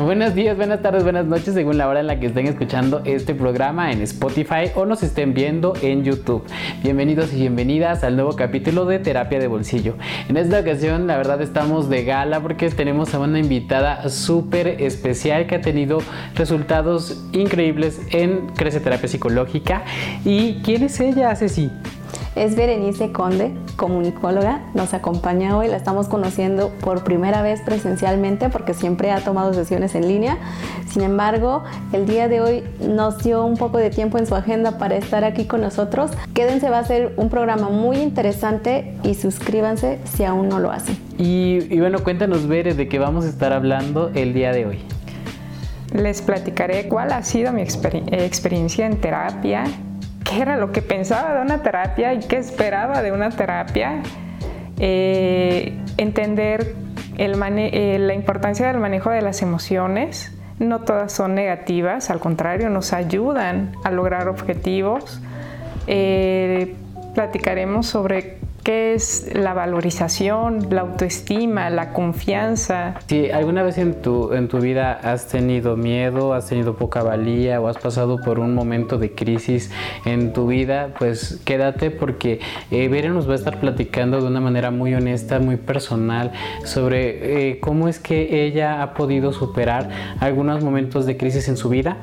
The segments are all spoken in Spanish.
Buenos días, buenas tardes, buenas noches, según la hora en la que estén escuchando este programa en Spotify o nos estén viendo en YouTube. Bienvenidos y bienvenidas al nuevo capítulo de Terapia de Bolsillo. En esta ocasión, la verdad, estamos de gala porque tenemos a una invitada súper especial que ha tenido resultados increíbles en Crece Terapia Psicológica. ¿Y quién es ella, Ceci? Es Berenice Conde, comunicóloga, nos acompaña hoy, la estamos conociendo por primera vez presencialmente porque siempre ha tomado sesiones en línea. Sin embargo, el día de hoy nos dio un poco de tiempo en su agenda para estar aquí con nosotros. Quédense, va a ser un programa muy interesante y suscríbanse si aún no lo hacen. Y, bueno, cuéntanos, Bere, de qué vamos a estar hablando el día de hoy. Les platicaré cuál ha sido mi experiencia en terapia, qué era lo que pensaba de una terapia y qué esperaba de una terapia, eh, entender eh, la importancia del manejo de las emociones. No todas son negativas, al contrario, nos ayudan a lograr objetivos. Eh, platicaremos sobre ¿Qué es la valorización, la autoestima, la confianza? Si alguna vez en tu, en tu vida has tenido miedo, has tenido poca valía o has pasado por un momento de crisis en tu vida, pues quédate porque eh, nos va a estar platicando de una manera muy honesta, muy personal sobre eh, cómo es que ella ha podido superar algunos momentos de crisis en su vida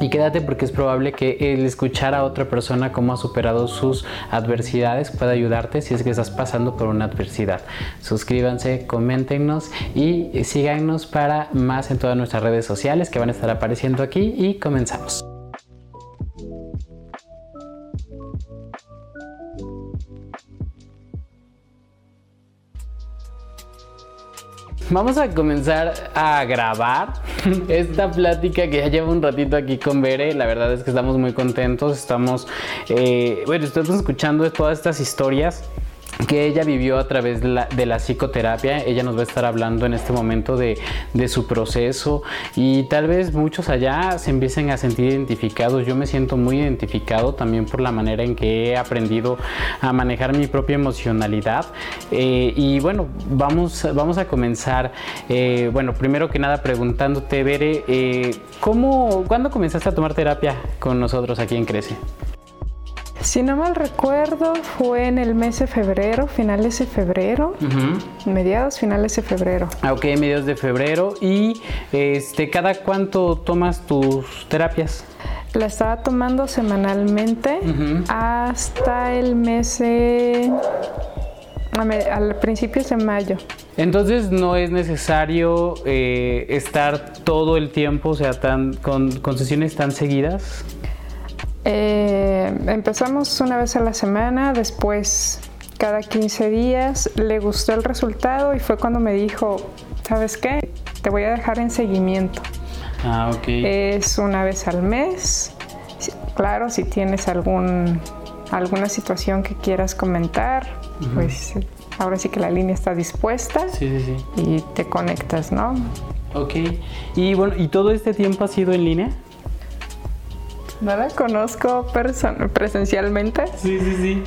y quédate porque es probable que el escuchar a otra persona cómo ha superado sus adversidades pueda ayudarte si es que estás pasando por una adversidad. Suscríbanse, coméntenos y síganos para más en todas nuestras redes sociales que van a estar apareciendo aquí y comenzamos. Vamos a comenzar a grabar esta plática que ya lleva un ratito aquí con Bere. La verdad es que estamos muy contentos. Estamos, eh, bueno, estamos escuchando todas estas historias que ella vivió a través de la, psicoterapia. Ella nos va a estar hablando en este momento de, su proceso y tal vez muchos allá se empiecen a sentir identificados. Yo me siento muy identificado también por la manera en que he aprendido a manejar mi propia emocionalidad. Eh, y bueno, vamos, vamos a comenzar. Eh, bueno, primero que nada preguntándote, Bere, eh, ¿cómo, ¿cuándo comenzaste a tomar terapia con nosotros aquí en Crece? Si no mal recuerdo, fue en el mes de febrero, finales de febrero, mediados, finales de febrero. Ah, ok, mediados de febrero. ¿Y este, cada cuánto tomas tus terapias? La estaba tomando semanalmente hasta el mes de... al principio de mayo. Entonces no es necesario eh, estar todo el tiempo, o sea, tan, con, con sesiones tan seguidas. Eh, empezamos una vez a la semana, después cada 15 días, le gustó el resultado y fue cuando me dijo, ¿sabes qué? Te voy a dejar en seguimiento. Ah, ok. Es una vez al mes. Claro, si tienes algún, alguna situación que quieras comentar, pues ahora sí que la línea está dispuesta sí, sí, sí. y te conectas, ¿no? Ok. Y bueno, ¿y todo este tiempo ha sido en línea? No la conozco presencialmente. Sí, sí, sí.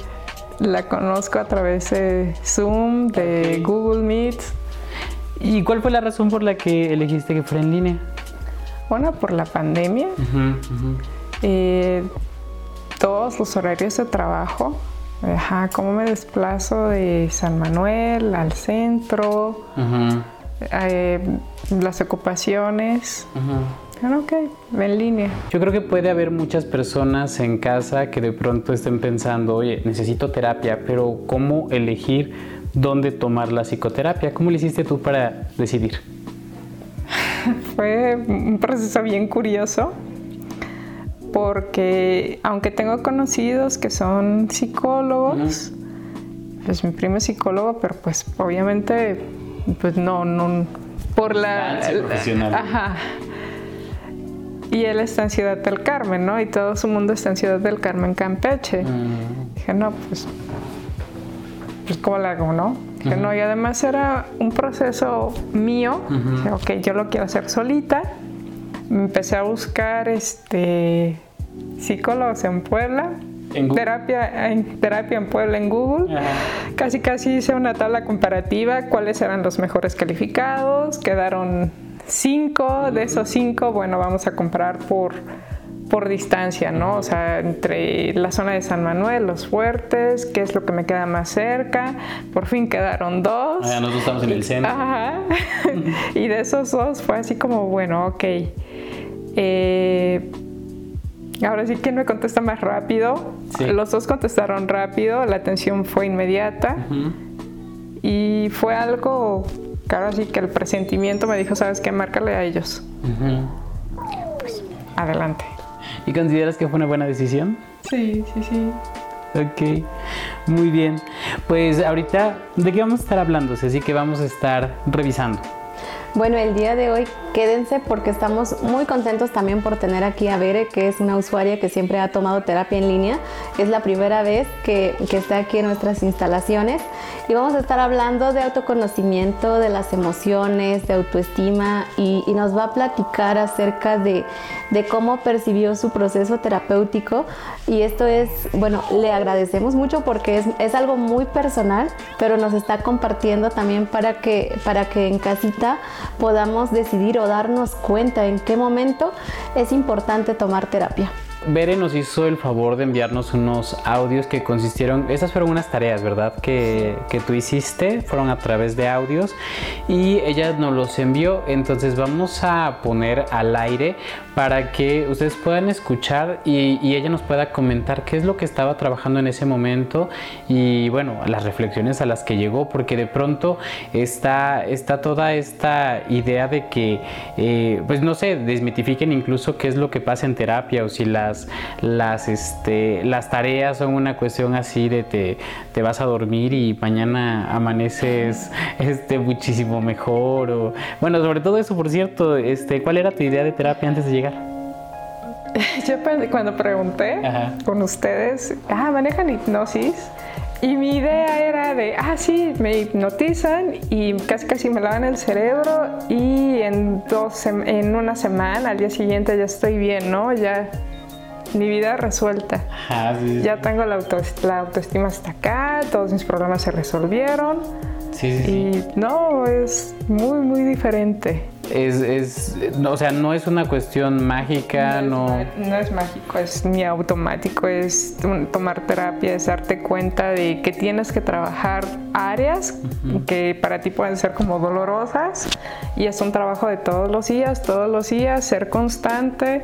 La conozco a través de Zoom, de Google Meet. ¿Y cuál fue la razón por la que elegiste que fuera en línea? Bueno, por la pandemia. Eh, todos los horarios de trabajo. Ajá, cómo me desplazo de San Manuel al centro. Eh, las ocupaciones. Ah, ok, en línea. Yo creo que puede haber muchas personas en casa que de pronto estén pensando, oye, necesito terapia, pero ¿cómo elegir dónde tomar la psicoterapia? ¿Cómo le hiciste tú para decidir? Fue un proceso bien curioso porque aunque tengo conocidos que son psicólogos, pues mi primo es psicólogo, pero pues obviamente pues no, no por la... profesional. Ajá y él está en Ciudad del Carmen, ¿no? Y todo su mundo está en Ciudad del Carmen, Campeche. Mm. Dije, no, pues, pues, ¿cómo hago, no? Dije, no, y además era un proceso mío. Dije, ok, yo lo quiero hacer solita. Empecé a buscar este, psicólogos en Puebla. ¿En terapia, en terapia en Puebla en Google. Casi casi hice una tabla comparativa, cuáles eran los mejores calificados, quedaron cinco, de esos cinco, bueno, vamos a comprar por, por distancia, ¿no? O sea, entre la zona de San Manuel, Los Fuertes, qué es lo que me queda más cerca. Por fin quedaron dos. Ah, nosotros estamos en el centro. Ajá. y de esos dos fue así como, bueno, ok. Eh, ahora sí, ¿quién me contesta más rápido? Sí. Los dos contestaron rápido, la atención fue inmediata. Y fue algo, claro, así que el presentimiento me dijo, ¿sabes qué? Márcale a ellos. Adelante. ¿Y consideras que fue una buena decisión? Sí, sí, sí. Ok, muy bien. Pues ahorita, ¿de qué vamos a estar hablando? Así que vamos a estar revisando. Bueno, el día de hoy quédense porque estamos muy contentos también por tener aquí a Bere, que es una usuaria que siempre ha tomado terapia en línea. Es la primera vez que, que está aquí en nuestras instalaciones y vamos a estar hablando de autoconocimiento, de las emociones, de autoestima y, y nos va a platicar acerca de, de cómo percibió su proceso terapéutico y esto es, bueno, le agradecemos mucho porque es, es algo muy personal, pero nos está compartiendo también para que, para que en casita podamos decidir darnos cuenta en qué momento es importante tomar terapia. Bere nos hizo el favor de enviarnos unos audios que consistieron, esas fueron unas tareas, ¿verdad? Que, que, tú hiciste, fueron a través de audios y ella nos los envió, entonces vamos a poner al aire para que ustedes puedan escuchar y, ella nos pueda comentar qué es lo que estaba trabajando en ese momento y bueno, las reflexiones a las que llegó, porque de pronto está, está toda esta idea de que, eh, pues no sé, desmitifiquen incluso qué es lo que pasa en terapia o si las las, este, las tareas son una cuestión así de te, te vas a dormir y mañana amaneces este, muchísimo mejor. O, bueno, sobre todo eso, por cierto, este, ¿cuál era tu idea de terapia antes de llegar? Yo cuando pregunté Ajá. con ustedes, ah, manejan hipnosis. Y mi idea era de, ah, sí, me hipnotizan y casi casi me lavan el cerebro y en, dos, en una semana, al día siguiente ya estoy bien, ¿no? Ya mi vida resuelta. Ah, sí, sí. Ya tengo la, auto, la, autoestima hasta acá, todos mis problemas se resolvieron. Sí, y no, es muy, muy diferente. Es, es, no, o sea, no es una cuestión mágica, no... No es, no es mágico, es ni automático, es tomar terapia, es darte cuenta de que tienes que trabajar áreas uh -huh. que para ti pueden ser como dolorosas y es un trabajo de todos los días, todos los días, ser constante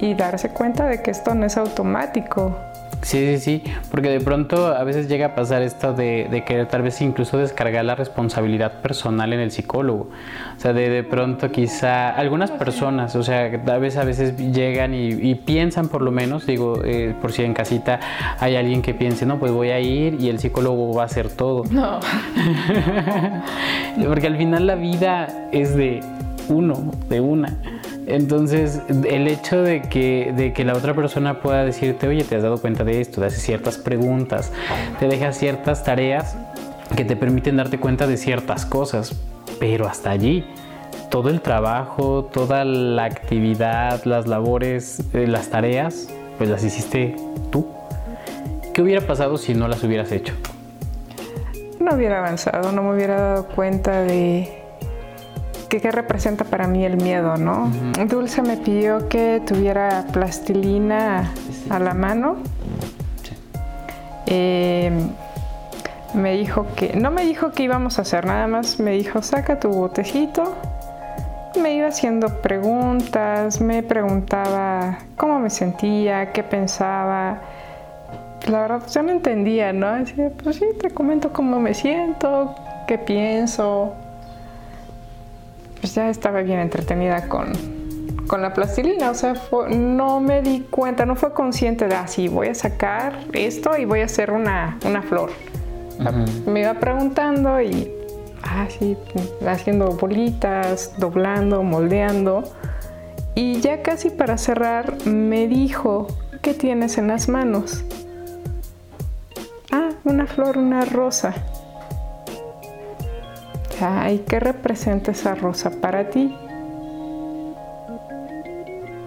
y darse cuenta de que esto no es automático. Sí, sí, sí, porque de pronto a veces llega a pasar esto de, de, querer tal vez incluso descargar la responsabilidad personal en el psicólogo. O sea, de, de pronto quizá algunas personas, o sea, a veces, a veces llegan y, y piensan por lo menos, digo, eh, por si en casita hay alguien que piense, no, pues voy a ir y el psicólogo va a hacer todo. No. porque al final la vida es de uno, de una. Entonces, el hecho de que, de que la otra persona pueda decirte, oye, te has dado cuenta de esto, te hace ciertas preguntas, te deja ciertas tareas que te permiten darte cuenta de ciertas cosas, pero hasta allí. Todo el trabajo, toda la actividad, las labores, eh, las tareas, pues las hiciste tú. ¿Qué hubiera pasado si no las hubieras hecho? No hubiera avanzado, no me hubiera dado cuenta de, ¿Qué, ¿Qué, representa para mí el miedo, no? Uh -huh. Dulce me pidió que tuviera plastilina a la mano. Sí. Eh, me dijo que, no me dijo que íbamos a hacer, nada más me dijo, saca tu botecito. Me iba haciendo preguntas, me preguntaba cómo me sentía, qué pensaba. La verdad, yo no entendía, ¿no? Decía, pues sí, te comento cómo me siento, qué pienso, pues ya estaba bien entretenida con, con la plastilina, o sea, fue, no me di cuenta, no fue consciente de, ah, sí, voy a sacar esto y voy a hacer una, una flor. Uh -huh. Me iba preguntando y, ah, sí, haciendo bolitas, doblando, moldeando. Y ya casi para cerrar, me dijo, ¿qué tienes en las manos? Ah, una flor, una rosa. Ay, ¿qué representa esa rosa para ti?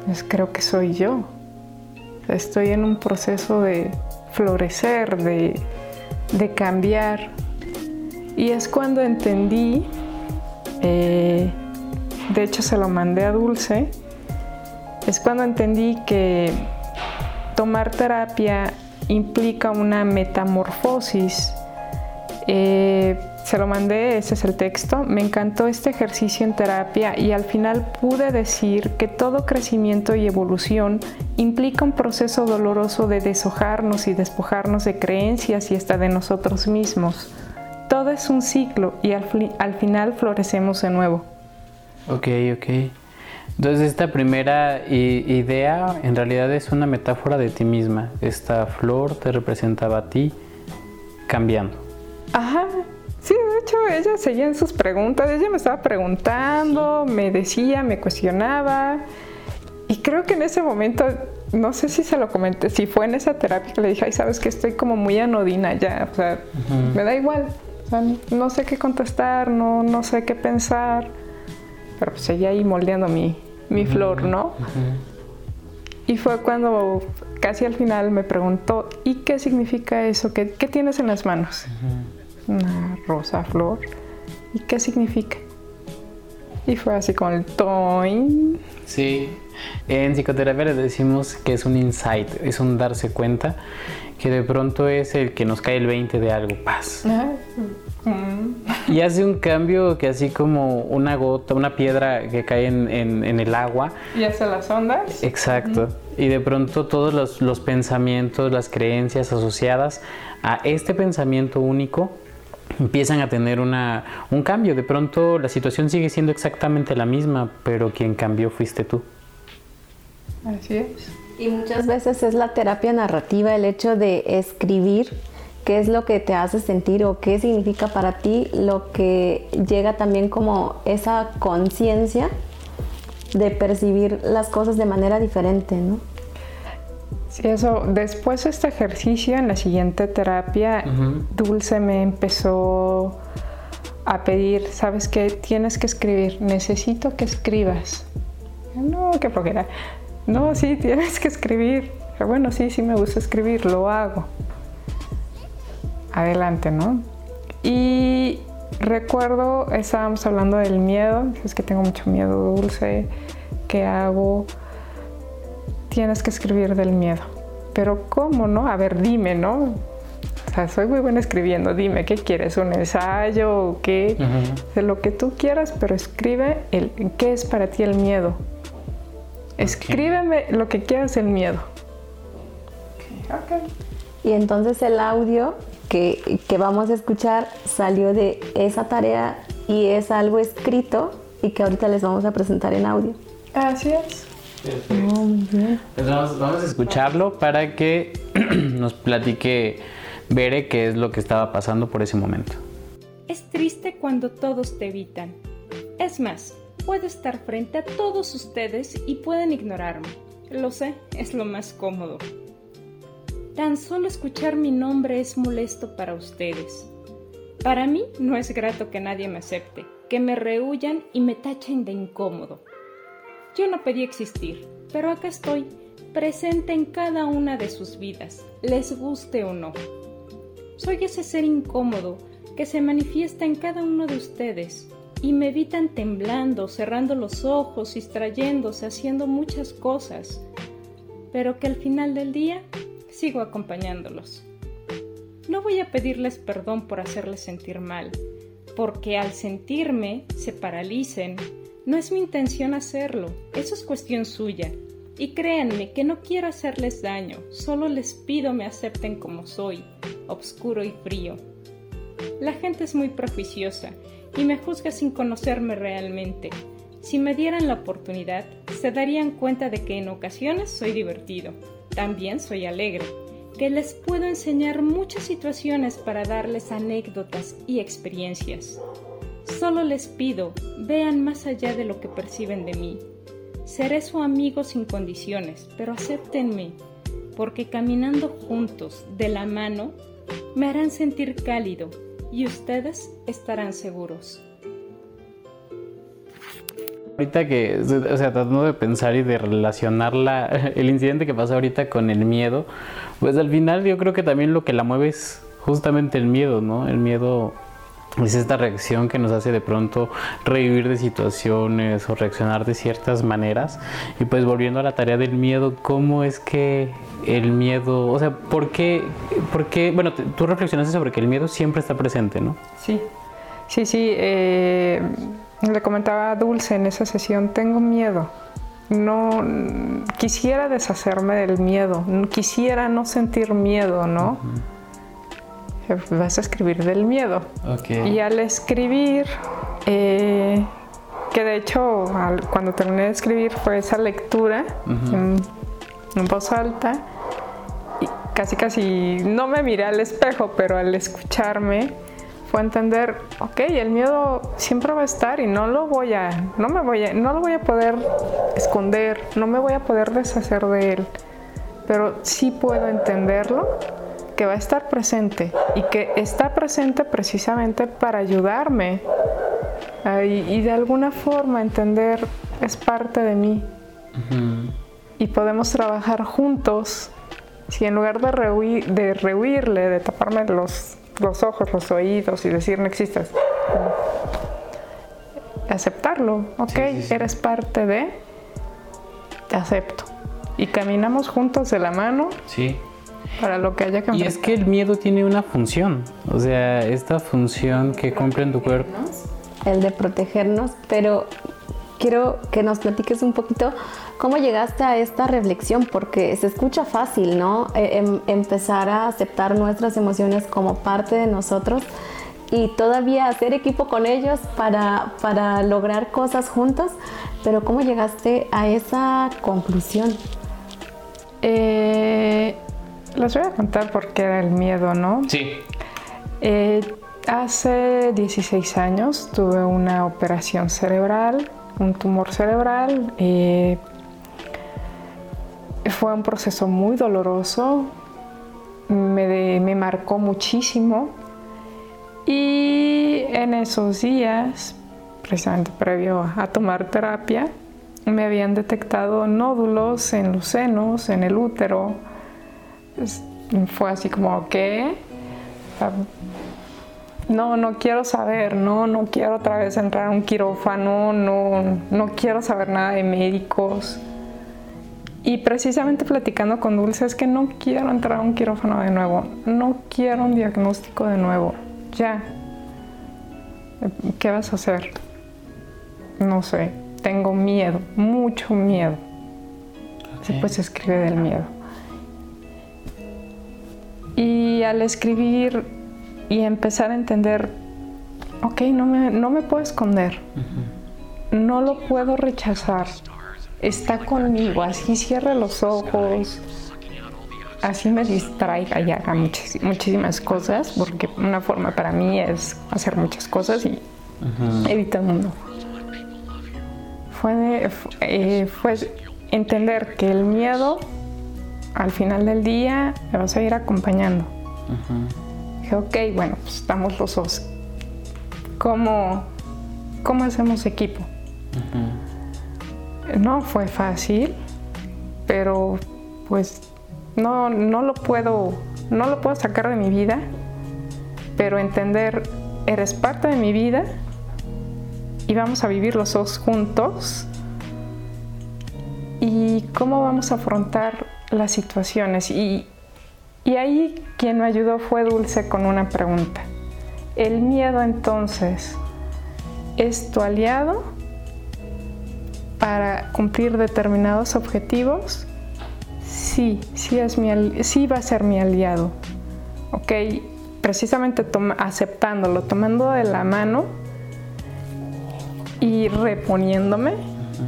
Pues creo que soy yo. Estoy en un proceso de florecer, de, de cambiar. Y es cuando entendí eh, de hecho se lo mandé a Dulce, es cuando entendí que tomar terapia implica una metamorfosis. Eh, se lo mandé, ese es el texto. Me encantó este ejercicio en terapia y al final pude decir que todo crecimiento y evolución implica un proceso doloroso de deshojarnos y despojarnos de creencias y hasta de nosotros mismos. Todo es un ciclo y al, al final florecemos de nuevo. Ok, ok. Entonces esta primera idea en realidad es una metáfora de ti misma. Esta flor te representaba a ti cambiando. Ajá. Sí, de hecho ella seguía en sus preguntas, ella me estaba preguntando, me decía, me cuestionaba. Y creo que en ese momento, no sé si se lo comenté, si fue en esa terapia que le dije, ay, sabes que estoy como muy anodina ya, o sea, me da igual, no sé qué contestar, no, no sé qué pensar pero pues seguía ahí moldeando mi, mi flor, ¿no? Y fue cuando casi al final me preguntó, ¿y qué significa eso? ¿Qué, qué tienes en las manos? Una rosa flor. ¿Y qué significa? Y fue así con el toin. Sí, en psicoterapia le decimos que es un insight, es un darse cuenta que de pronto es el que nos cae el 20 de algo, paz. Y hace un cambio que así como una gota, una piedra que cae en, el agua. Y hace las ondas. Exacto. Y de pronto todos los, pensamientos, las creencias asociadas a este pensamiento único empiezan a tener una, un cambio. De pronto la situación sigue siendo exactamente la misma, pero quien cambió fuiste tú. Así es. Y muchas veces es la terapia narrativa, el hecho de escribir qué es lo que te hace sentir o qué significa para ti lo que llega también como esa conciencia de percibir las cosas de manera diferente, ¿no? Sí, eso. Después de este ejercicio, en la siguiente terapia, Dulce me empezó a pedir, ¿sabes qué? Tienes que escribir, necesito que escribas. No, qué flojera. No, sí, tienes que escribir. Bueno, sí, sí me gusta escribir, lo hago adelante, ¿no? Y recuerdo, estábamos hablando del miedo, es que tengo mucho miedo dulce, ¿qué hago? Tienes que escribir del miedo. Pero ¿cómo, no? A ver, dime, ¿no? O sea, soy muy buena escribiendo, dime, ¿qué quieres? ¿Un ensayo o qué? De lo que tú quieras, pero escribe el, qué es para ti el miedo. Escríbeme lo que quieras el miedo. Okay. Y entonces el audio que, vamos a escuchar salió de esa tarea y es algo escrito y que ahorita les vamos a presentar en audio. Así es. Oh, pues vamos, vamos, a escucharlo para que nos platique Bere qué es lo que estaba pasando por ese momento. Es triste cuando todos te evitan. Es más, puedo estar frente a todos ustedes y pueden ignorarme. Lo sé, es lo más cómodo. Tan solo escuchar mi nombre es molesto para ustedes. Para mí no es grato que nadie me acepte, que me rehuyan y me tachen de incómodo. Yo no pedí existir, pero acá estoy, presente en cada una de sus vidas, les guste o no. Soy ese ser incómodo que se manifiesta en cada uno de ustedes y me evitan temblando, cerrando los ojos, distrayéndose, haciendo muchas cosas, pero que al final del día sigo acompañándolos. No voy a pedirles perdón por hacerles sentir mal, porque al sentirme se paralicen. No es mi intención hacerlo, eso es cuestión suya. Y créanme que no quiero hacerles daño, solo les pido me acepten como soy, obscuro y frío. La gente es muy prejuiciosa y me juzga sin conocerme realmente. Si me dieran la oportunidad, se darían cuenta de que en ocasiones soy divertido, también soy alegre, que les puedo enseñar muchas situaciones para darles anécdotas y experiencias. Solo les pido, vean más allá de lo que perciben de mí. Seré su amigo sin condiciones, pero acéptenme, porque caminando juntos, de la mano, me harán sentir cálido y ustedes estarán seguros ahorita que, o sea, tratando de pensar y de relacionar el incidente que pasa ahorita con el miedo, pues al final yo creo que también lo que la mueve es justamente el miedo, ¿no? El miedo es esta reacción que nos hace de pronto revivir de situaciones o reaccionar de ciertas maneras. Y pues volviendo a la tarea del miedo, ¿cómo es que el miedo, o sea, ¿por qué, por qué bueno, tú reflexionaste sobre que el miedo siempre está presente, ¿no? Sí, sí, sí. Eh, le comentaba a Dulce en esa sesión, tengo miedo. No quisiera deshacerme del miedo, quisiera no sentir miedo, ¿no? Vas a escribir del miedo. Y al escribir, eh, que de hecho cuando terminé de escribir fue esa lectura en, voz alta, y casi casi no me miré al espejo, pero al escucharme fue entender, ok, el miedo siempre va a estar y no lo voy a, no me voy a, no lo voy a poder esconder, no me voy a poder deshacer de él, pero sí puedo entenderlo que va a estar presente y que está presente precisamente para ayudarme y, de alguna forma entender es parte de mí. Y podemos trabajar juntos si en lugar de, rehuir, de rehuirle, de taparme los, los ojos, los oídos y decir no existes, aceptarlo, ok, eres parte de, te acepto. Y caminamos juntos de la mano. Sí para lo que haya que Y es que el miedo tiene una función, o sea, esta función que cumple en tu cuerpo. El de protegernos, pero quiero que nos platiques un poquito cómo llegaste a esta reflexión, porque se escucha fácil, ¿no? E, em, empezar a aceptar nuestras emociones como parte de nosotros y todavía hacer equipo con ellos para, para lograr cosas juntos, pero ¿cómo llegaste a esa conclusión? Eh, les voy a contar por qué era el miedo, ¿no? Sí. Eh, hace 16 años tuve una operación cerebral, un tumor cerebral. Eh, fue un proceso muy doloroso, me, me marcó muchísimo. Y en esos días, precisamente previo a tomar terapia, me habían detectado nódulos en los senos, en el útero, fue así como, ¿qué? No, no quiero saber, no, no quiero otra vez entrar a un quirófano, no, no quiero saber nada de médicos. Y precisamente platicando con Dulce es que no quiero entrar a un quirófano de nuevo, no quiero un diagnóstico de nuevo, ya. ¿Qué vas a hacer? No sé, tengo miedo, mucho miedo. Así pues se escribe del miedo. Y al escribir y empezar a entender, ok, no me, no me puedo esconder, no lo puedo rechazar, está conmigo, así cierre los ojos, así me distraiga y haga muchísimas cosas, porque una forma para mí es hacer muchas cosas y evitar el mundo. Fue, eh, fue entender que el miedo al final del día me vas a ir acompañando. Dije, ok, bueno, pues estamos los dos. ¿Cómo, cómo hacemos equipo? No fue fácil, pero pues no, no lo puedo, no lo puedo sacar de mi vida, pero entender, eres parte de mi vida y vamos a vivir los dos juntos. ¿Y cómo vamos a afrontar las situaciones. Y, y ahí quien me ayudó fue Dulce con una pregunta. ¿El miedo entonces es tu aliado para cumplir determinados objetivos? Sí, sí, es mi, sí va a ser mi aliado. ¿Ok? Precisamente aceptándolo, tomando de la mano y reponiéndome,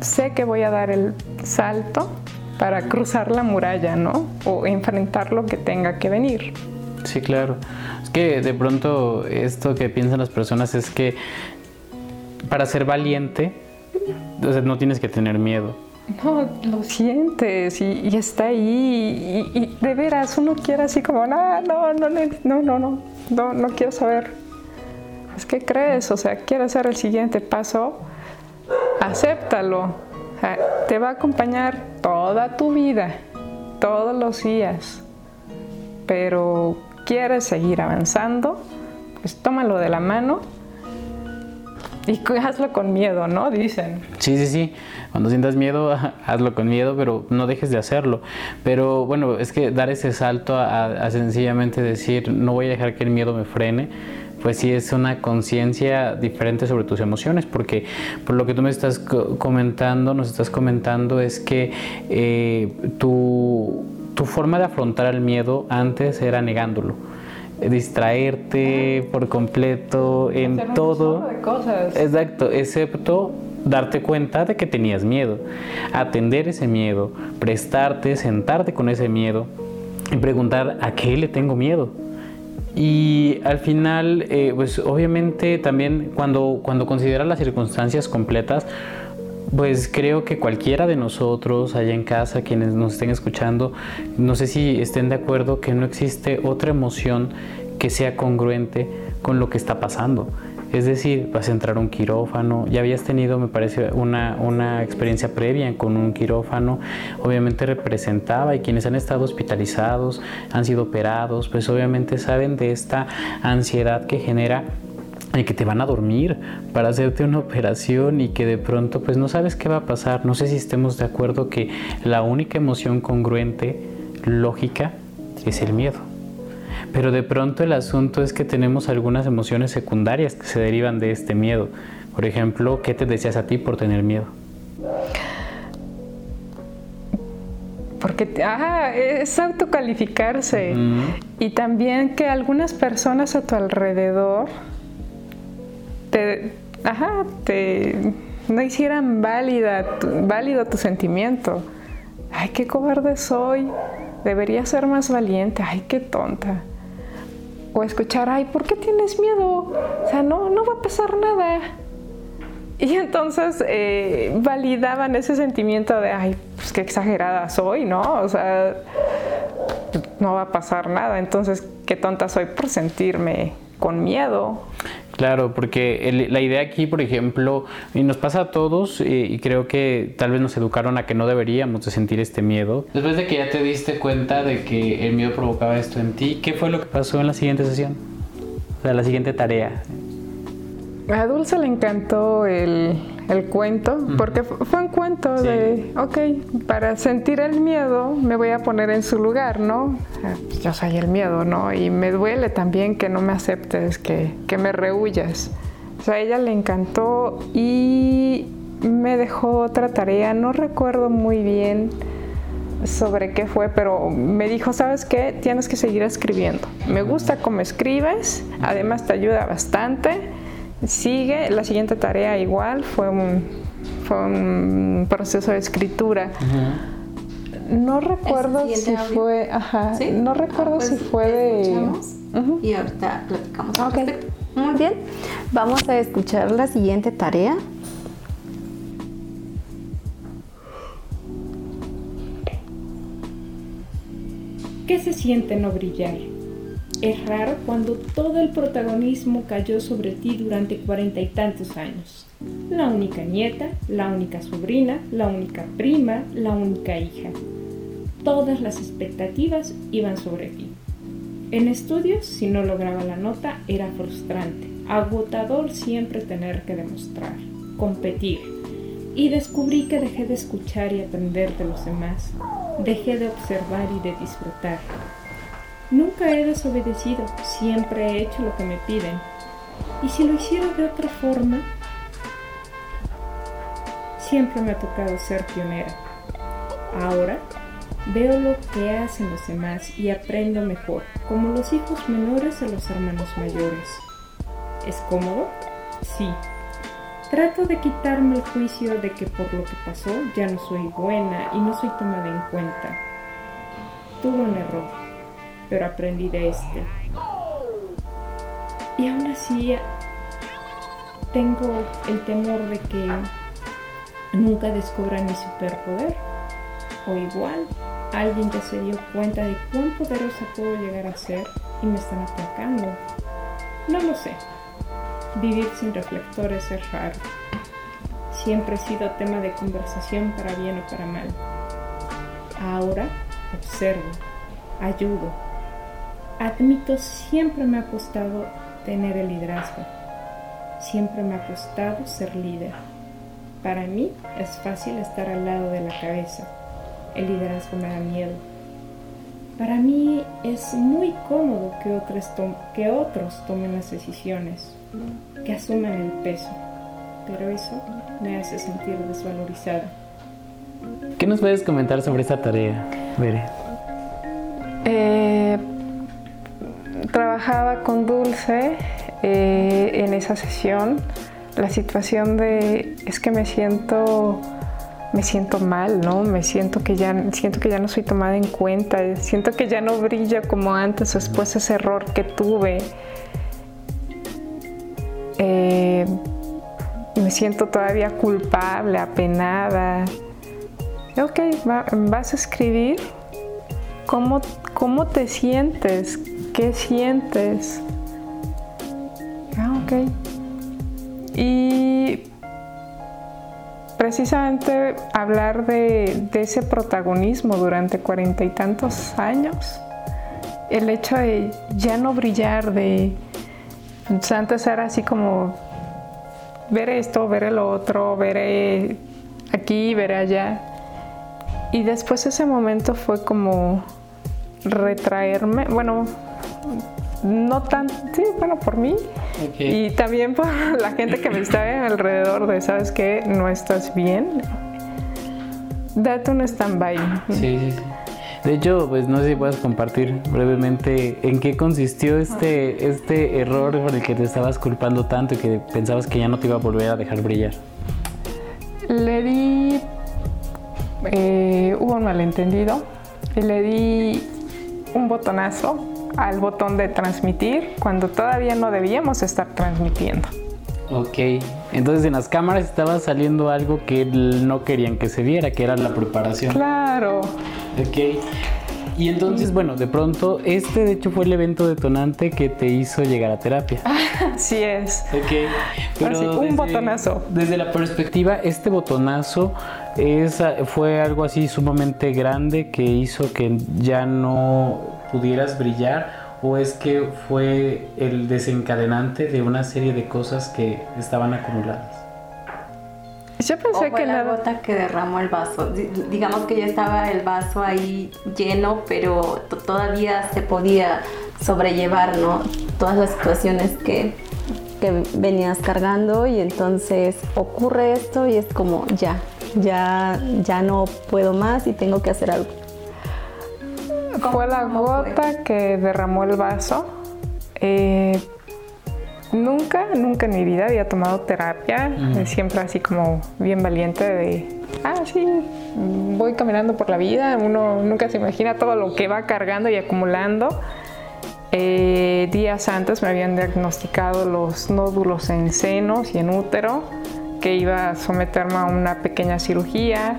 sé que voy a dar el salto para cruzar la muralla, ¿no? O enfrentar lo que tenga que venir. Sí, claro. Es que de pronto esto que piensan las personas es que para ser valiente, no tienes que tener miedo. No, lo sientes y, está ahí y, de veras uno quiere así como, no, no, no, no, no, no, no, no quiero saber. Es que crees, o sea, quieres hacer el siguiente paso, acéptalo, te va a acompañar toda tu vida, todos los días, pero quieres seguir avanzando, pues tómalo de la mano y hazlo con miedo, ¿no? Dicen. Sí, sí, sí. Cuando sientas miedo, hazlo con miedo, pero no dejes de hacerlo. Pero bueno, es que dar ese salto a, sencillamente decir, no voy a dejar que el miedo me frene, pues sí es una conciencia diferente sobre tus emociones, porque por lo que tú me estás comentando, nos estás comentando, es que eh, tu, tu forma de afrontar el miedo antes era negándolo distraerte por completo en todo. De cosas. Exacto, excepto darte cuenta de que tenías miedo, atender ese miedo, prestarte, sentarte con ese miedo y preguntar a qué le tengo miedo. Y al final, eh, pues obviamente también cuando, cuando las circunstancias completas, pues creo que cualquiera de nosotros allá en casa, quienes nos estén escuchando, no sé si estén de acuerdo que no existe otra emoción que sea congruente con lo que está pasando. Es decir, vas a entrar un quirófano, ya habías tenido, me parece, una, una experiencia previa con un quirófano, obviamente representaba y quienes han estado hospitalizados, han sido operados, pues obviamente saben de esta ansiedad que genera que te van a dormir para hacerte una operación y que de pronto pues no sabes qué va a pasar. No sé si estemos de acuerdo que la única emoción congruente, lógica, es el miedo. Pero de pronto el asunto es que tenemos algunas emociones secundarias que se derivan de este miedo. Por ejemplo, ¿qué te decías a ti por tener miedo? Porque es autocalificarse. Y también que algunas personas a tu alrededor te, ajá, te no hicieran válida, válido tu sentimiento. Ay, qué cobarde soy. Debería ser más valiente. Ay, qué tonta. O escuchar, ay, ¿por qué tienes miedo? O sea, no, no va a pasar nada. Y entonces eh, validaban ese sentimiento de, ay, pues qué exagerada soy, ¿no? O sea, no va a pasar nada. Entonces, qué tonta soy por sentirme con miedo. Claro, porque la idea aquí, por ejemplo, y nos pasa a todos, y, creo que tal vez nos educaron a que no deberíamos de sentir este miedo. Después de que ya te diste cuenta de que el miedo provocaba esto en ti, ¿qué fue lo que pasó en la siguiente sesión? O sea, la siguiente tarea. A Dulce le encantó el, el cuento, porque fue un cuento de, ok, para sentir el miedo me voy a poner en su lugar, ¿no? Yo soy el miedo, ¿no? Y me duele también que no me aceptes, que, que me rehuyas. O sea, a ella le encantó y me dejó otra tarea, no recuerdo muy bien sobre qué fue, pero me dijo, ¿sabes qué? Tienes que seguir escribiendo. Me gusta cómo escribes, además te ayuda bastante Sigue, la siguiente tarea igual fue un, fue un proceso de escritura. No recuerdo si fue, ajá, no recuerdo pues si fue de... Y ahorita platicamos. Muy bien, vamos a escuchar la siguiente tarea. ¿Qué se siente no brillar? Es raro cuando todo el protagonismo cayó sobre ti durante cuarenta y tantos años. La única nieta, la única sobrina, la única prima, la única hija. Todas las expectativas iban sobre ti. En estudios, si no lograba la nota, era frustrante, agotador siempre tener que demostrar, competir. Y descubrí que dejé de escuchar y aprender de los demás. Dejé de observar y de disfrutar Nunca he desobedecido, siempre he hecho lo que me piden. Y si lo hiciera de otra forma, siempre me ha tocado ser pionera. Ahora veo lo que hacen los demás y aprendo mejor, como los hijos menores a los hermanos mayores. ¿Es cómodo? Sí. Trato de quitarme el juicio de que por lo que pasó ya no soy buena y no soy tomada en cuenta. Tuve un error pero aprendí de este. Y aún así tengo el temor de que nunca descubra mi superpoder. O igual, alguien ya se dio cuenta de cuán poderosa puedo llegar a ser y me están atacando. No lo sé. Vivir sin reflectores es raro. Siempre he sido tema de conversación para bien o para mal. Ahora observo, ayudo, Admito, siempre me ha costado tener el liderazgo. Siempre me ha costado ser líder. Para mí es fácil estar al lado de la cabeza. El liderazgo me da miedo. Para mí es muy cómodo que otros, que otros tomen las decisiones, que asuman el peso, pero eso me hace sentir desvalorizada. ¿Qué nos puedes comentar sobre esta tarea, Bere? Eh, trabajaba con Dulce eh, en esa sesión la situación de es que me siento me siento mal, ¿no? Me siento que ya siento que ya no soy tomada en cuenta, siento que ya no brilla como antes después de ese error que tuve. Eh, me siento todavía culpable, apenada. Ok, vas a escribir cómo, cómo te sientes, qué sientes. Ah, ok. Y precisamente hablar de, ese protagonismo durante cuarenta y tantos años, el hecho de ya no brillar, de pues, antes era así como ver esto, ver el otro, ver aquí, ver allá. Y después ese momento fue como retraerme, bueno, no tan, sí, bueno, por mí. Y también por la gente que me está alrededor de, ¿sabes qué? No estás bien. Date un stand-by. Sí, sí, sí. De hecho, pues no sé si puedes compartir brevemente en qué consistió este, este error por el que te estabas culpando tanto y que pensabas que ya no te iba a volver a dejar brillar. Le di, eh, hubo un malentendido, le di un botonazo al botón de transmitir cuando todavía no debíamos estar transmitiendo. Ok, entonces en las cámaras estaba saliendo algo que no querían que se viera, que era la preparación. Claro. Ok. Y entonces, bueno, de pronto, este de hecho fue el evento detonante que te hizo llegar a terapia. Así es. Ok. Pero un botonazo. Desde la perspectiva, este botonazo es, fue algo así sumamente grande que hizo que ya no pudieras brillar o es que fue el desencadenante de una serie de cosas que estaban acumuladas? Yo pensé que la gota que derramó el vaso. digamos que ya estaba el vaso ahí lleno, pero todavía se podía sobrellevar, ¿no? Todas las situaciones que, que venías cargando y entonces ocurre esto y es como ya, ya, ya no puedo más y tengo que hacer algo fue la gota que derramó el vaso. Eh, nunca, nunca en mi vida había tomado terapia. Siempre así como bien valiente de, ah, sí, voy caminando por la vida. Uno nunca se imagina todo lo que va cargando y acumulando. Eh, días antes me habían diagnosticado los nódulos en senos y en útero, que iba a someterme a una pequeña cirugía.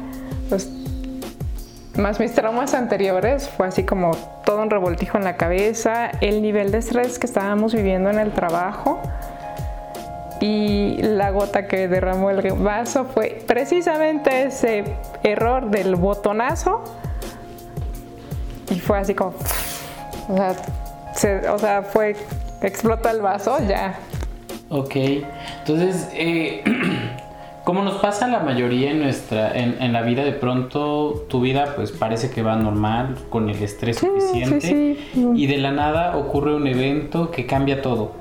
Más mis traumas anteriores fue así como todo un revoltijo en la cabeza, el nivel de estrés que estábamos viviendo en el trabajo y la gota que derramó el vaso fue precisamente ese error del botonazo y fue así como, o sea, fue, explota el vaso ya. Ok, entonces, eh, como nos pasa la mayoría en nuestra en, la vida de pronto tu vida pues parece que va normal con el estrés suficiente y de la nada ocurre un evento que cambia todo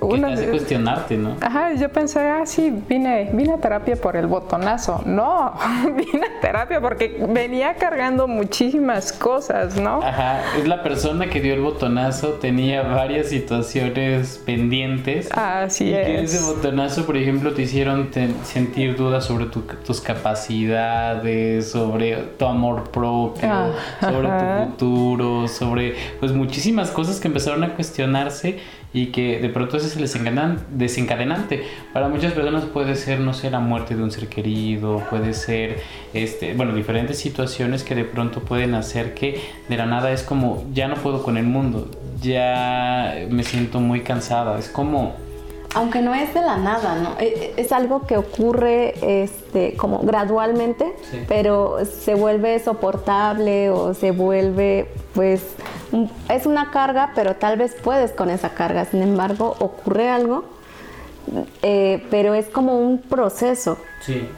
te hace cuestionarte, ¿no? Ajá, yo pensé, ah, sí, vine, vine a terapia por el botonazo. No, vine a terapia porque venía cargando muchísimas cosas, ¿no? Ajá, es la persona que dio el botonazo, tenía varias situaciones pendientes. Así y es. Que ese botonazo, por ejemplo, te hicieron sentir dudas sobre tus capacidades, sobre tu amor propio, sobre tu futuro, sobre pues muchísimas cosas que empezaron a cuestionarse y que de pronto ese es el desencadenante. Para muchas personas puede ser, no sé, la muerte de un ser querido, puede ser, este, bueno, diferentes situaciones que de pronto pueden hacer que de la nada es como, ya no puedo con el mundo, ya me siento muy cansada, es como... Aunque no es de la nada, ¿no? E, e, es algo que ocurre este, como gradualmente, pero se vuelve soportable o se vuelve, pues, es una carga, pero tal vez puedes con esa carga. Sin embargo, ocurre algo, eh, pero es como un proceso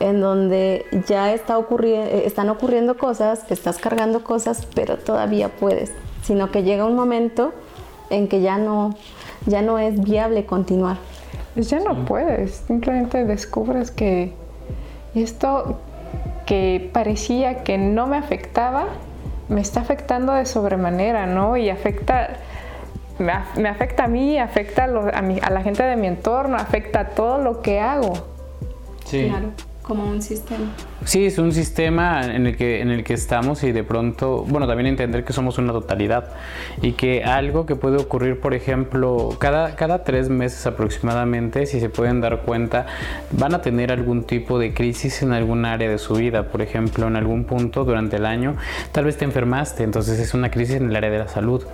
en donde ya está ocurriendo, eh, están ocurriendo cosas, estás cargando cosas, pero todavía puedes. Sino que llega un momento en que ya no, ya no es viable continuar. Pues ya no puedes, simplemente descubres que esto que parecía que no me afectaba, me está afectando de sobremanera, ¿no? Y afecta, me, afecta a mí, afecta a, a, la gente de mi entorno, afecta a todo lo que hago. Sí. Claro como un sistema. Sí, es un sistema en el que en el que estamos y de pronto, bueno, también entender que somos una totalidad y que algo que puede ocurrir, por ejemplo, cada cada tres meses aproximadamente, si se pueden dar cuenta, van a tener algún tipo de crisis en algún área de su vida, por ejemplo, en algún punto durante el año, tal vez te enfermaste, entonces es una crisis en el área de la salud.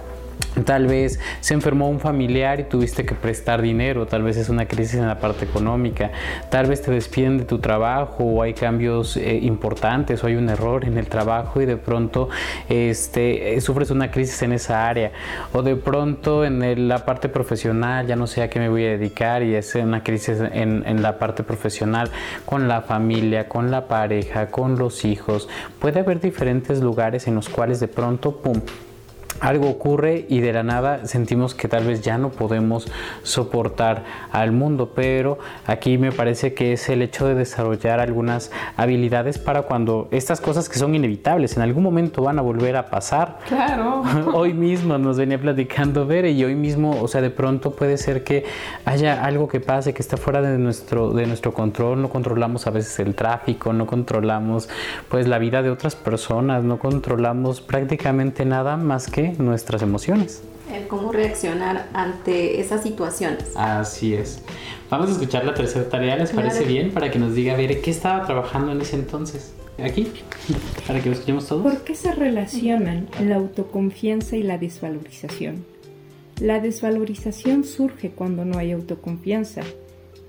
Tal vez se enfermó un familiar y tuviste que prestar dinero, tal vez es una crisis en la parte económica, tal vez te despiden de tu trabajo o hay cambios eh, importantes o hay un error en el trabajo y de pronto este, eh, sufres una crisis en esa área o de pronto en la parte profesional ya no sé a qué me voy a dedicar y es una crisis en, en la parte profesional con la familia, con la pareja, con los hijos. Puede haber diferentes lugares en los cuales de pronto, ¡pum!, algo ocurre y de la nada sentimos que tal vez ya no podemos soportar al mundo, pero aquí me parece que es el hecho de desarrollar algunas habilidades para cuando estas cosas que son inevitables en algún momento van a volver a pasar. Claro. hoy mismo nos venía platicando ver y hoy mismo, o sea, de pronto puede ser que haya algo que pase que está fuera de nuestro de nuestro control, no controlamos a veces el tráfico, no controlamos pues la vida de otras personas, no controlamos prácticamente nada más que nuestras emociones. El cómo reaccionar ante esas situaciones. Así es. Vamos a escuchar la tercera tarea, ¿les parece bien? Para que nos diga, a ver, ¿qué estaba trabajando en ese entonces? Aquí, para que lo escuchemos todos. ¿Por qué se relacionan la autoconfianza y la desvalorización? La desvalorización surge cuando no hay autoconfianza.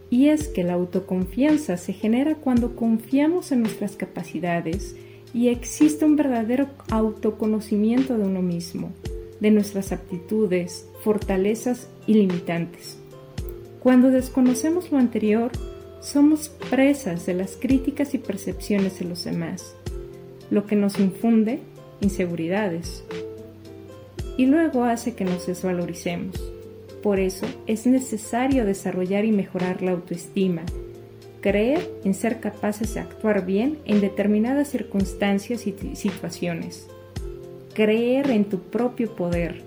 Y es que la autoconfianza se genera cuando confiamos en nuestras capacidades, y existe un verdadero autoconocimiento de uno mismo, de nuestras aptitudes, fortalezas y limitantes. Cuando desconocemos lo anterior, somos presas de las críticas y percepciones de los demás, lo que nos infunde inseguridades y luego hace que nos desvaloricemos. Por eso es necesario desarrollar y mejorar la autoestima creer en ser capaces de actuar bien en determinadas circunstancias y situaciones. Creer en tu propio poder.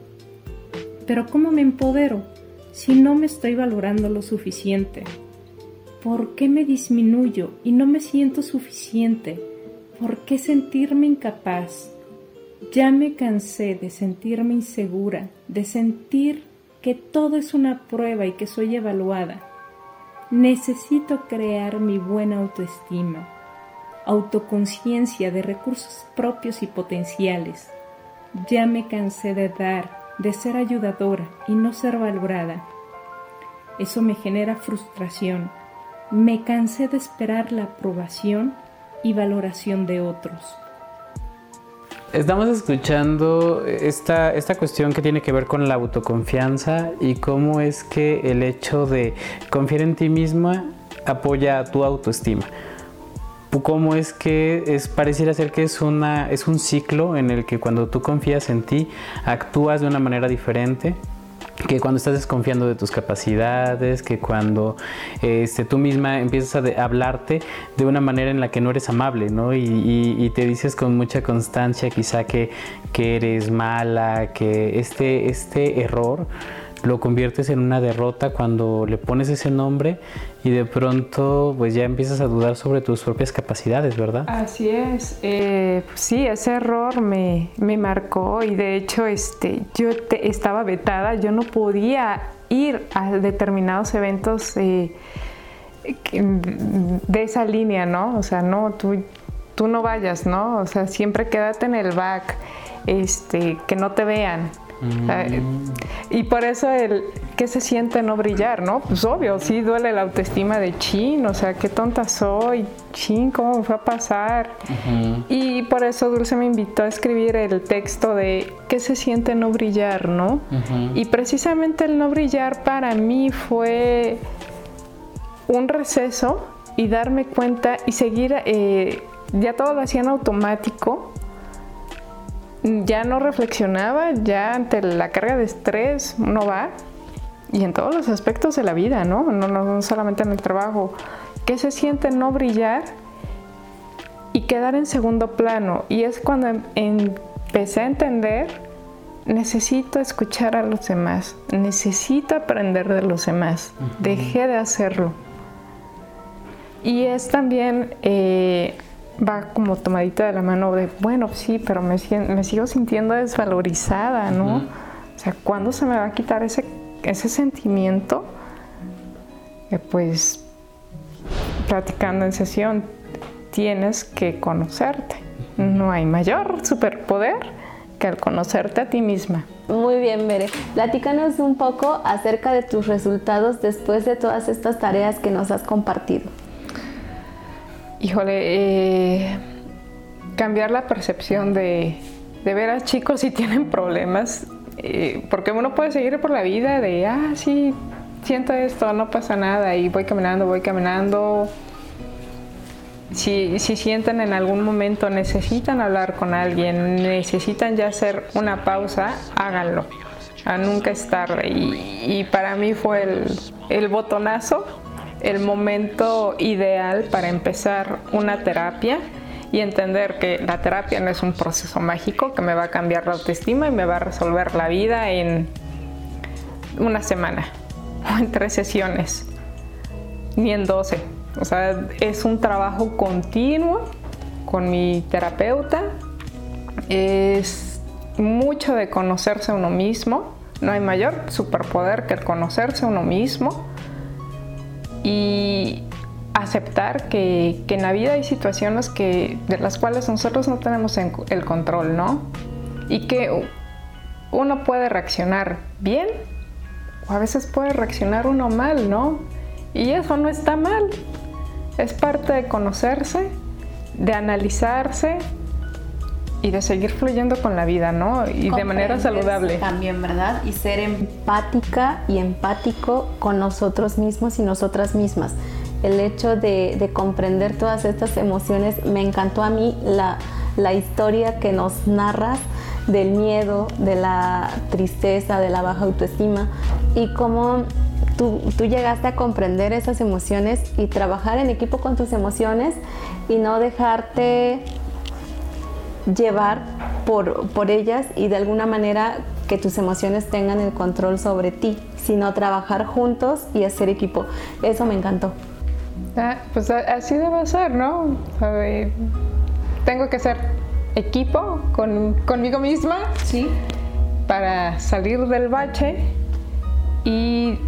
Pero ¿cómo me empodero si no me estoy valorando lo suficiente? ¿Por qué me disminuyo y no me siento suficiente? ¿Por qué sentirme incapaz? Ya me cansé de sentirme insegura, de sentir que todo es una prueba y que soy evaluada. Necesito crear mi buena autoestima, autoconciencia de recursos propios y potenciales. Ya me cansé de dar, de ser ayudadora y no ser valorada. Eso me genera frustración. Me cansé de esperar la aprobación y valoración de otros. Estamos escuchando esta, esta cuestión que tiene que ver con la autoconfianza y cómo es que el hecho de confiar en ti misma apoya tu autoestima. Cómo es que es, pareciera ser que es, una, es un ciclo en el que cuando tú confías en ti, actúas de una manera diferente que cuando estás desconfiando de tus capacidades, que cuando este, tú misma empiezas a hablarte de una manera en la que no eres amable, ¿no? Y, te dices con mucha constancia quizá que, que eres mala, que este, este error lo conviertes en una derrota cuando le pones ese nombre y de pronto pues ya empiezas a dudar sobre tus propias capacidades, ¿verdad? Así es. Eh, sí, ese error me, marcó y de hecho este, yo estaba vetada, yo no podía ir a determinados eventos de esa línea, ¿no? O sea, no, tú, tú no vayas, ¿no? O sea, siempre quédate en el back, este, que no te vean y por eso el ¿qué se siente no brillar, no? Pues obvio, sí duele la autoestima de chin, o sea, qué tonta soy, chin, ¿cómo me fue a pasar? Y por eso Dulce me invitó a escribir el texto de ¿qué se siente no brillar, no? Y precisamente el no brillar para mí fue un receso y darme cuenta y seguir, eh, ya todo lo hacía en automático ya no reflexionaba, ya ante la carga de estrés uno va y en todos los aspectos de la vida, ¿no? No, no, solamente en el trabajo. ¿Qué se siente no brillar y quedar en segundo plano? Y es cuando em, empecé a entender, necesito escuchar a los demás, necesito aprender de los demás, dejé de hacerlo. Y es también, eh, va como tomadita de la mano de, bueno, sí, pero me, me sigo sintiendo desvalorizada, ¿no? O sea, ¿cuándo se me va a quitar ese ese sentimiento, eh, pues platicando en sesión, tienes que conocerte. No hay mayor superpoder que el conocerte a ti misma. Muy bien, Mere. Platícanos un poco acerca de tus resultados después de todas estas tareas que nos has compartido. Híjole, eh, cambiar la percepción de, ver a chicos si tienen problemas eh, porque uno puede seguir por la vida de, ah, sí, siento esto, no pasa nada, y voy caminando, voy caminando. Si, si sienten en algún momento necesitan hablar con alguien, necesitan ya hacer una pausa, háganlo. A nunca es. Y, y para mí fue el, el botonazo, el momento ideal para empezar una terapia y entender que la terapia no es un proceso mágico que me va a cambiar la autoestima y me va a resolver la vida en una semana o en tres sesiones, ni en doce. O sea, es un trabajo continuo con mi terapeuta. Es mucho de conocerse a uno mismo. No hay mayor superpoder que el conocerse a uno mismo. Y aceptar que, en la vida hay situaciones que, de las cuales nosotros no tenemos el control, ¿no? Y que uno puede reaccionar bien o a veces puede reaccionar uno mal, ¿no? Y eso no está mal. Es parte de conocerse, de analizarse y de seguir fluyendo con la vida, ¿no? Y de manera saludable. También, ¿verdad? Y ser empática y empático con nosotros mismos y nosotras mismas el hecho de, comprender todas estas emociones. Me encantó a mí la, historia que nos narras del miedo, de la tristeza, de la baja autoestima y cómo tú, llegaste a comprender esas emociones y trabajar en equipo con tus emociones y no dejarte llevar por, por ellas y de alguna manera que tus emociones tengan el control sobre ti, sino trabajar juntos y hacer equipo. Eso me encantó. Ah, pues así debe ser, ¿no? tengo que ser equipo con, conmigo misma. Sí. Para salir del bache y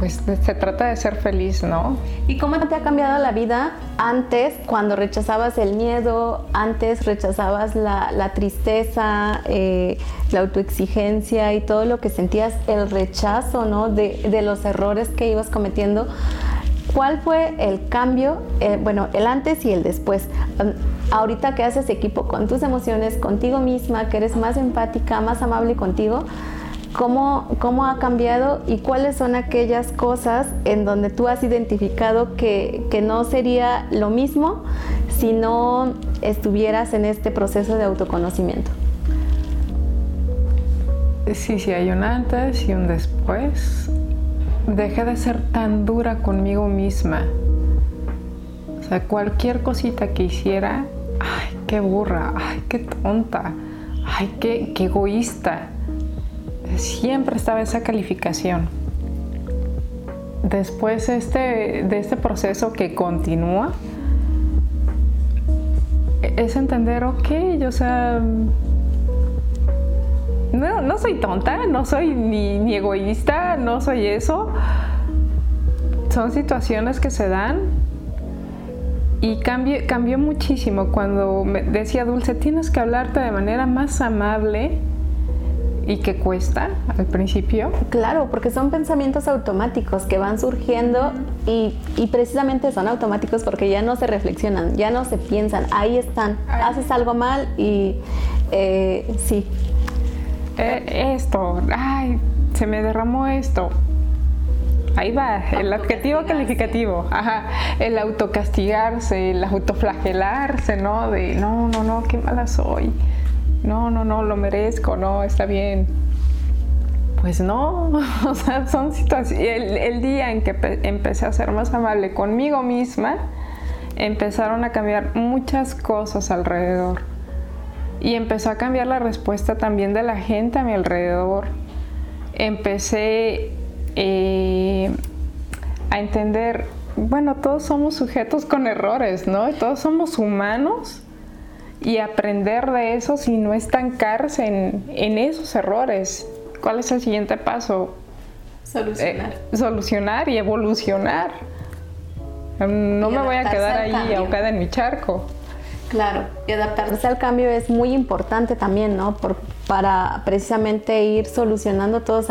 pues se trata de ser feliz, ¿no? ¿Y cómo te ha cambiado la vida antes, cuando rechazabas el miedo, antes rechazabas la, tristeza, eh, la autoexigencia y todo lo que sentías, el rechazo, ¿no? De, los errores que ibas cometiendo? ¿Cuál fue el cambio, eh, bueno, el antes y el después? Um, ahorita que haces equipo con tus emociones, contigo misma, que eres más empática, más amable contigo, ¿cómo, cómo ha cambiado y cuáles son aquellas cosas en donde tú has identificado que, que no sería lo mismo si no estuvieras en este proceso de autoconocimiento? Sí, sí, hay un antes y un después dejé de ser tan dura conmigo misma. O sea, cualquier cosita que hiciera, ay, qué burra, ay, qué tonta, ay, qué, egoísta. Siempre estaba esa calificación. Después este, de este proceso que continúa, es entender, ok, o sea, no, no soy tonta, no soy ni, egoísta, no soy eso. Son situaciones que se dan y cambió, muchísimo cuando me decía Dulce, tienes que hablarte de manera más amable y que cuesta al principio. Claro, porque son pensamientos automáticos que van surgiendo y, precisamente son automáticos porque ya no se reflexionan, ya no se piensan, ahí están, haces algo mal y eh, sí. Eh, esto, ay, se me derramó esto. Ahí va, el adjetivo calificativo, ajá, el autocastigarse, el autoflagelarse, ¿no? De no, no, no, qué mala soy no, no, no, lo merezco, no, está bien. Pues no, o sea, son situaciones. El, día en que empecé a ser más amable conmigo misma, empezaron a cambiar muchas cosas alrededor. Y empezó a cambiar la respuesta también de la gente a mi alrededor. Empecé eh, a entender, bueno, todos somos sujetos con errores, ¿no? Todos somos humanos y aprender de eso y no estancarse en, en esos errores. ¿Cuál es el siguiente paso? Solucionar. Eh, solucionar y evolucionar. No me voy a quedar ahí ahogada en mi charco. Claro, y adaptarse al cambio es muy importante también, ¿no? Por, para precisamente ir solucionando todos,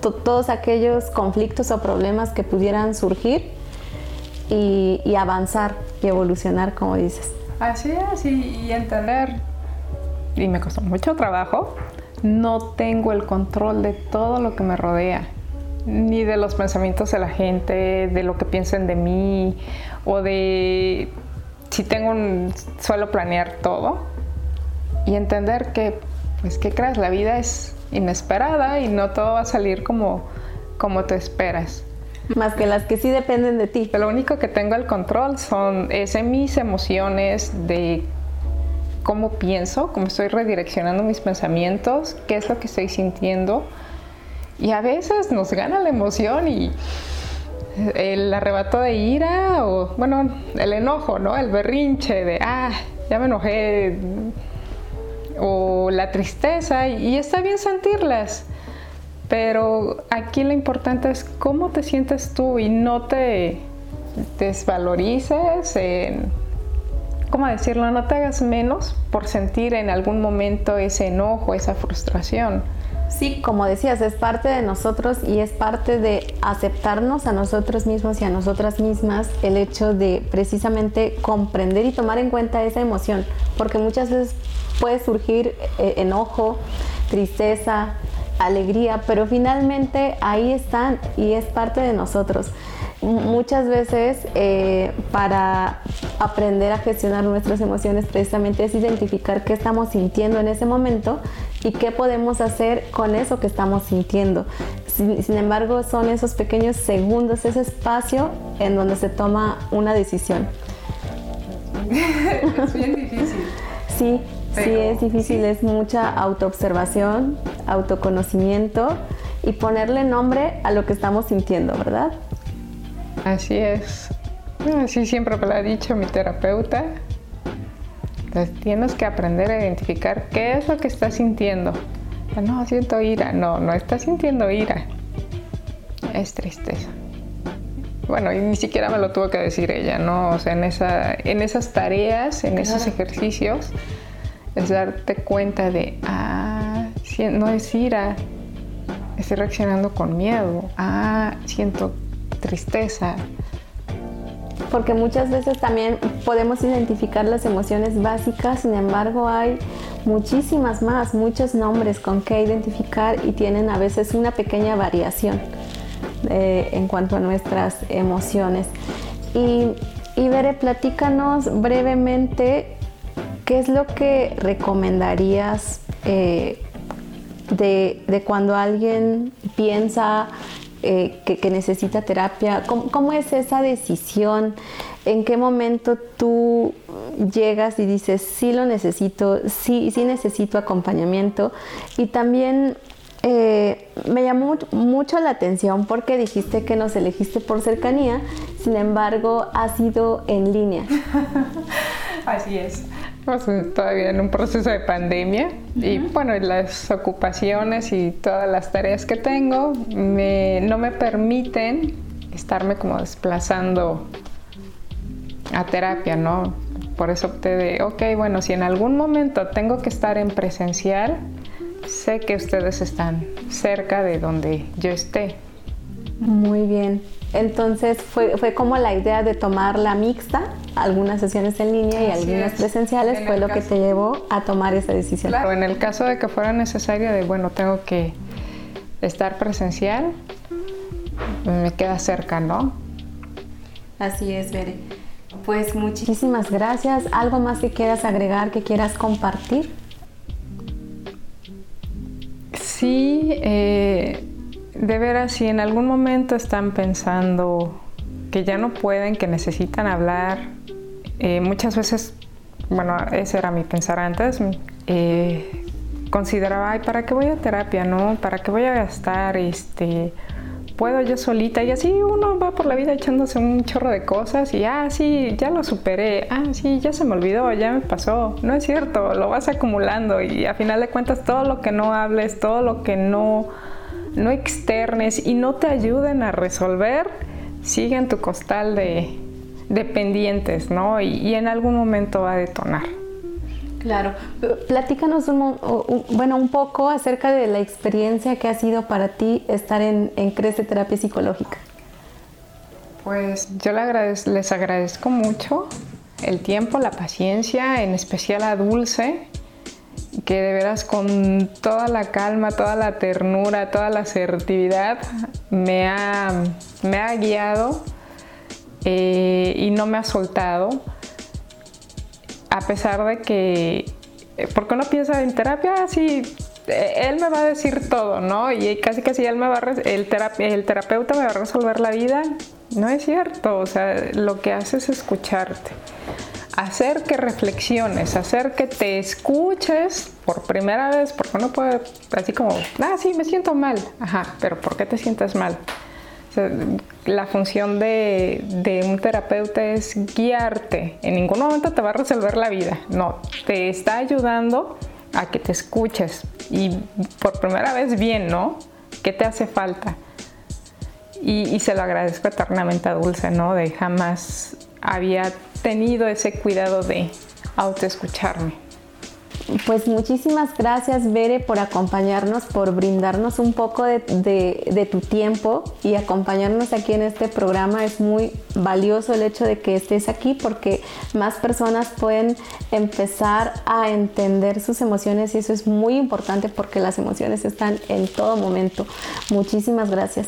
todos aquellos conflictos o problemas que pudieran surgir y, y avanzar y evolucionar, como dices. Así es, y, entender, y me costó mucho trabajo, no tengo el control de todo lo que me rodea, ni de los pensamientos de la gente, de lo que piensen de mí, o de si tengo un, suelo planear todo, y entender que, pues, ¿qué crees? La vida es inesperada y no todo va a salir como, como te esperas. Más que las que sí dependen de ti. Lo único que tengo el control son es mis emociones, de cómo pienso, cómo estoy redireccionando mis pensamientos, qué es lo que estoy sintiendo. Y a veces nos gana la emoción y el arrebato de ira o, bueno, el enojo, ¿no? El berrinche de, ah, ya me enojé. O la tristeza y está bien sentirlas pero aquí lo importante es cómo te sientes tú y no te desvalorices, ¿cómo decirlo? No te hagas menos por sentir en algún momento ese enojo, esa frustración. Sí, como decías, es parte de nosotros y es parte de aceptarnos a nosotros mismos y a nosotras mismas el hecho de precisamente comprender y tomar en cuenta esa emoción, porque muchas veces puede surgir eh, enojo, tristeza, alegría, pero finalmente ahí están y es parte de nosotros. Muchas veces eh, para aprender a gestionar nuestras emociones precisamente es identificar qué estamos sintiendo en ese momento y qué podemos hacer con eso que estamos sintiendo. Sin, sin embargo, son esos pequeños segundos, ese espacio en donde se toma una decisión. es bien difícil. Sí, sí es difícil, es mucha autoobservación, autoconocimiento y ponerle nombre a lo que estamos sintiendo, ¿verdad? Así es. Así siempre me lo ha dicho mi terapeuta. tienes que aprender a identificar qué es lo que estás sintiendo. No, siento ira. No, no estás sintiendo ira. Es tristeza. Bueno, y ni siquiera me lo tuvo que decir ella, ¿no? O sea, en, esa, en esas tareas, en esos ejercicios, es darte cuenta de, ah, no es ira, estoy reaccionando con miedo, ah, siento tristeza. Porque muchas veces también podemos identificar las emociones básicas, sin embargo hay muchísimas más, muchos nombres con que identificar y tienen a veces una pequeña variación eh, en cuanto a nuestras emociones. Y, y Bere, platícanos brevemente ¿Qué es lo que recomendarías eh, de, cuando alguien piensa eh, que, necesita terapia? ¿Cómo, es esa decisión? ¿En qué momento tú llegas y dices, sí lo necesito, sí, sí necesito acompañamiento? Y también eh, me llamó mucho la atención porque dijiste que nos elegiste por cercanía, sin embargo, ha sido en línea. Así es todavía en un proceso de pandemia y bueno, las ocupaciones y todas las tareas que tengo no me permiten estarme como desplazando a terapia, ¿no? Por eso opté de, ok, bueno, si en algún momento tengo que estar en presencial, sé que ustedes están cerca de donde yo esté. Muy bien. Entonces fue, fue como la idea de tomar la mixta, algunas sesiones en línea y algunas presenciales, fue lo que te llevó a tomar esa decisión. Claro, en el caso de que fuera necesario de, bueno, tengo que estar presencial, me queda cerca, ¿no? Así es, Bere. Pues muchísimas gracias. ¿Algo más que quieras agregar, que quieras compartir? Sí, eh, de veras, si en algún momento están pensando que ya no pueden, que necesitan hablar, eh, muchas veces, bueno, ese era mi pensar antes, eh, consideraba, ay, ¿para qué voy a terapia, no? ¿Para qué voy a gastar, este, puedo yo solita? Y así uno va por la vida echándose un chorro de cosas y, ah, sí, ya lo superé, ah, sí, ya se me olvidó, ya me pasó. No es cierto, lo vas acumulando y a final de cuentas todo lo que no hables, todo lo que no no externes y no te ayuden a resolver, sigue en tu costal de, pendientes, ¿no? Y, en algún momento va a detonar. Claro. Platícanos un, bueno, un poco acerca de la experiencia que ha sido para ti estar en, en Crece Terapia Psicológica. Pues yo les agradezco mucho el tiempo, la paciencia, en especial a Dulce, que de veras con toda la calma, toda la ternura, toda la asertividad me ha, me ha guiado eh, y no me ha soltado, a pesar de que, porque uno piensa en terapia, así, eh, él me va a decir todo, ¿no? Y casi casi él me va el, el terapeuta me va a resolver la vida. No es cierto, o sea, lo que hace es escucharte hacer que reflexiones, hacer que te escuches por primera vez, porque uno puede, así como, ah, sí, me siento mal, ajá, pero ¿por qué te sientes mal? la función de, de, un terapeuta es guiarte, en ningún momento te va a resolver la vida, no, te está ayudando a que te escuches y por primera vez bien, ¿no? ¿Qué te hace falta? Y, y se lo agradezco eternamente a Dulce, ¿no? De jamás había tenido ese cuidado de autoescucharme. Pues muchísimas gracias, Bere, por acompañarnos, por brindarnos un poco de, de, tu tiempo y acompañarnos aquí en este programa. Es muy valioso el hecho de que estés aquí porque más personas pueden empezar a entender sus emociones y eso es muy importante porque las emociones están en todo momento. Muchísimas gracias.